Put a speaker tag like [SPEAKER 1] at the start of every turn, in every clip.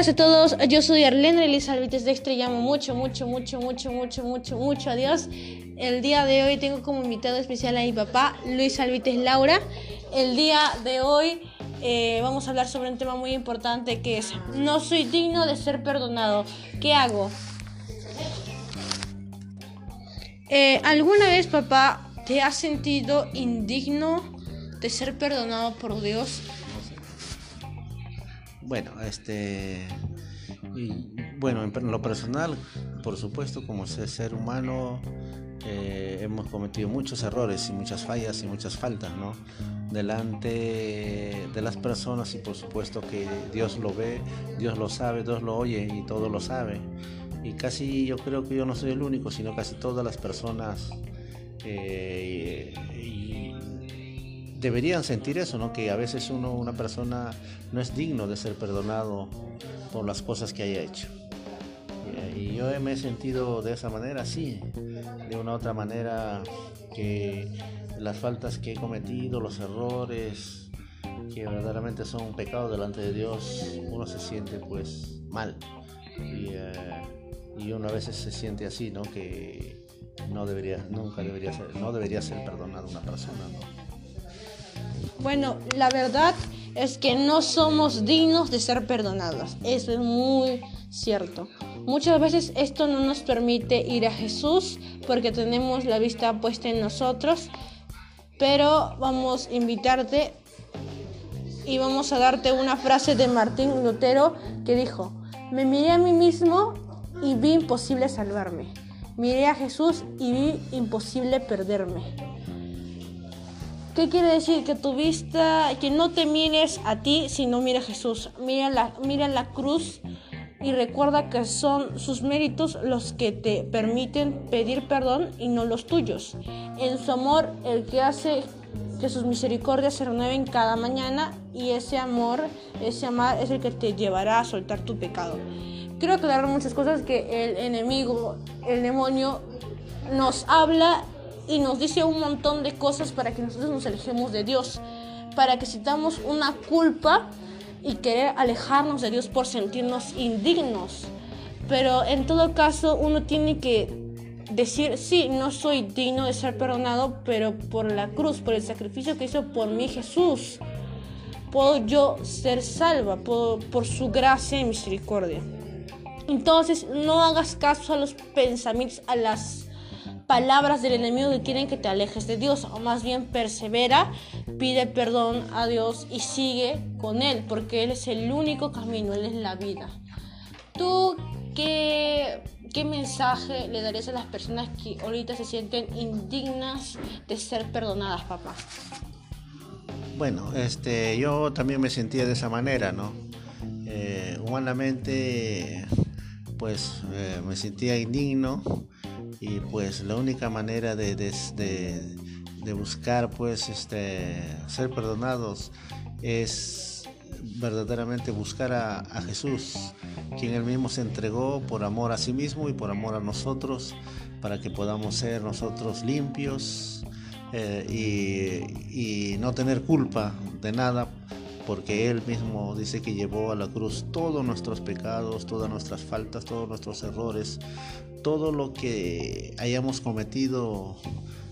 [SPEAKER 1] buenas a todos, yo soy Arlene Elizalvites de Extra y llamo mucho, mucho, mucho, mucho, mucho, mucho, mucho a Dios. El día de hoy tengo como invitado especial a mi papá, Luis Alvites Laura. El día de hoy eh, vamos a hablar sobre un tema muy importante que es, no soy digno de ser perdonado. ¿Qué hago? Eh, ¿Alguna vez, papá, te has sentido indigno de ser perdonado por Dios?
[SPEAKER 2] Bueno, este. bueno, en lo personal, por supuesto, como ser humano, eh, hemos cometido muchos errores y muchas fallas y muchas faltas, ¿no? Delante de las personas y por supuesto que Dios lo ve, Dios lo sabe, Dios lo oye y todo lo sabe. Y casi yo creo que yo no soy el único, sino casi todas las personas eh, deberían sentir eso, ¿no? Que a veces uno, una persona no es digno de ser perdonado por las cosas que haya hecho. Y yo me he sentido de esa manera, sí, de una otra manera que las faltas que he cometido, los errores, que verdaderamente son un pecado delante de Dios, uno se siente pues mal. Y, eh, y uno a veces se siente así, ¿no? Que no debería, nunca debería ser, no debería ser perdonado una persona, ¿no?
[SPEAKER 1] Bueno, la verdad es que no somos dignos de ser perdonados. Eso es muy cierto. Muchas veces esto no nos permite ir a Jesús porque tenemos la vista puesta en nosotros. Pero vamos a invitarte y vamos a darte una frase de Martín Lutero que dijo, me miré a mí mismo y vi imposible salvarme. Miré a Jesús y vi imposible perderme. ¿Qué quiere decir? Que tu vista, que no te mires a ti, sino mira a Jesús. Mira la, mira la cruz y recuerda que son sus méritos los que te permiten pedir perdón y no los tuyos. En su amor, el que hace que sus misericordias se renueven cada mañana y ese amor, ese amar es el que te llevará a soltar tu pecado. Quiero aclarar muchas cosas que el enemigo, el demonio, nos habla y nos dice un montón de cosas para que nosotros nos alejemos de Dios, para que sintamos una culpa y querer alejarnos de Dios por sentirnos indignos. Pero en todo caso uno tiene que decir, sí, no soy digno de ser perdonado, pero por la cruz, por el sacrificio que hizo por mí Jesús, puedo yo ser salva por, por su gracia y misericordia. Entonces no hagas caso a los pensamientos, a las palabras del enemigo que quieren que te alejes de Dios, o más bien persevera, pide perdón a Dios y sigue con Él, porque Él es el único camino, Él es la vida. ¿Tú qué, qué mensaje le darías a las personas que ahorita se sienten indignas de ser perdonadas, papá?
[SPEAKER 2] Bueno, este, yo también me sentía de esa manera, ¿no? Eh, humanamente, pues eh, me sentía indigno y pues la única manera de, de, buscar pues este, ser perdonados es verdaderamente buscar a, Jesús, quien él mismo se entregó por amor a sí mismo y por amor a nosotros, para que podamos ser nosotros limpios eh, y, y no tener culpa de nada porque Él mismo dice que llevó a la cruz todos nuestros pecados, todas nuestras faltas, todos nuestros errores, todo lo que hayamos cometido,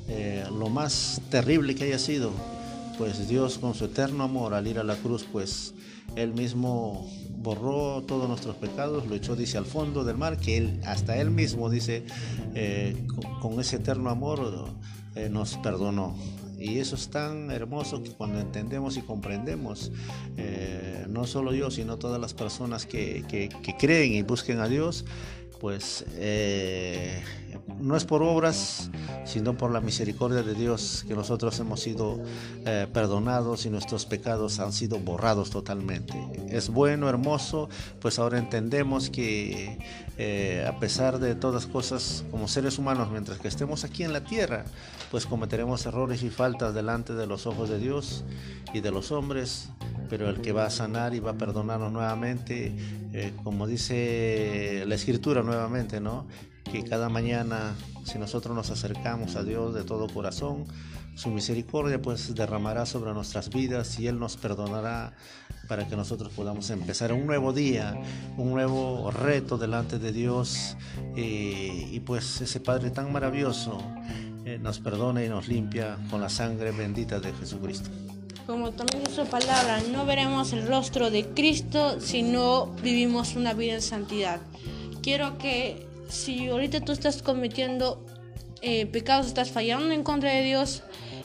[SPEAKER 2] eh, lo más terrible que haya sido, pues Dios con su eterno amor al ir a la cruz, pues Él mismo borró todos nuestros pecados, lo echó, dice, al fondo del mar, que Él, hasta Él mismo, dice, eh, con, ese eterno amor eh, nos perdonó. Y eso es tan hermoso que cuando entendemos y comprendemos, no solo yo, sino todas las personas que, que, que creen y busquen a Dios, pues eh, no es por obras, sino por la misericordia de Dios que nosotros hemos sido eh, perdonados y nuestros pecados han sido borrados totalmente. Es bueno, hermoso, pues ahora entendemos que eh, a pesar de todas cosas como seres humanos, mientras que estemos aquí en la tierra, pues cometeremos errores y faltas delante de los ojos de Dios y de los hombres, pero el que va a sanar y va a perdonarnos nuevamente, eh, como dice la escritura nuevamente, ¿no? Que cada mañana, si nosotros nos acercamos a Dios de todo corazón, su misericordia pues derramará sobre nuestras vidas y Él nos perdonará para que nosotros podamos empezar un nuevo día, un nuevo reto delante de Dios eh, y pues ese Padre tan maravilloso eh, nos perdona y nos limpia con la sangre bendita de Jesucristo.
[SPEAKER 1] Como también su palabra, no veremos el rostro de Cristo si no vivimos una vida en santidad. Quiero que si ahorita tú estás cometiendo eh, pecados, estás fallando en contra de Dios,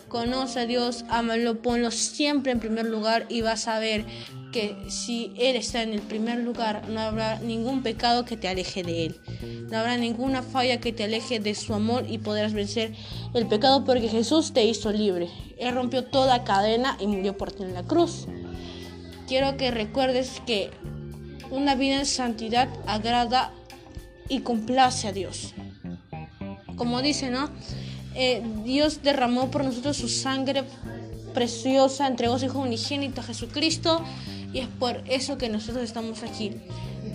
[SPEAKER 1] conoce a Dios, ámalo, ponlo siempre en primer lugar y vas a ver que si Él está en el primer lugar, no habrá ningún pecado que te aleje de Él. No habrá ninguna falla que te aleje de su amor y podrás vencer el pecado porque Jesús te hizo libre. Él rompió toda cadena y murió por ti en la cruz. Quiero que recuerdes que una vida en santidad agrada y complace a Dios. Como dice, ¿no? Eh, Dios derramó por nosotros su sangre preciosa, entregó su Hijo unigénito a Jesucristo y es por eso que nosotros estamos aquí.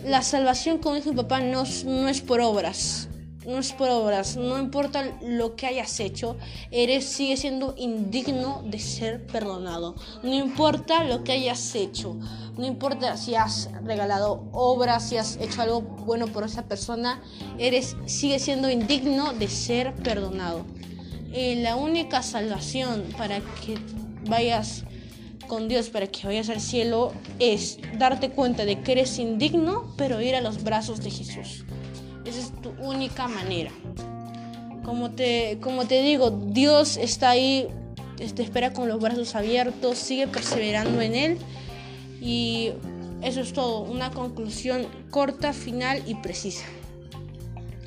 [SPEAKER 1] La salvación, como dijo mi papá, no, no es por obras, no es por obras, no importa lo que hayas hecho, eres sigue siendo indigno de ser perdonado. No importa lo que hayas hecho, no importa si has regalado obras, si has hecho algo bueno por esa persona, eres sigue siendo indigno de ser perdonado. Eh, la única salvación para que vayas con Dios, para que vayas al cielo, es darte cuenta de que eres indigno, pero ir a los brazos de Jesús. Esa es tu única manera. Como te, como te digo, Dios está ahí, te espera con los brazos abiertos, sigue perseverando en Él. Y eso es todo, una conclusión corta, final y precisa.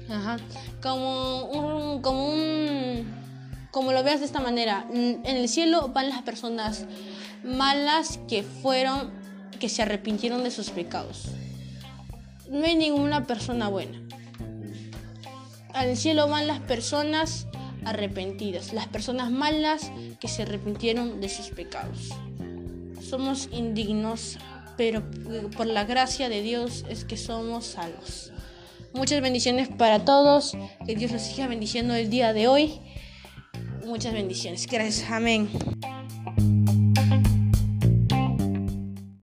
[SPEAKER 1] Ajá. Como un, como un como lo veas de esta manera, en el cielo van las personas malas que fueron, que se arrepintieron de sus pecados. No hay ninguna persona buena. Al cielo van las personas arrepentidas, las personas malas que se arrepintieron de sus pecados. Somos indignos, pero por la gracia de Dios es que somos salvos. Muchas bendiciones para todos, que Dios los siga bendiciendo el día de hoy. Muchas bendiciones. Gracias. Amén.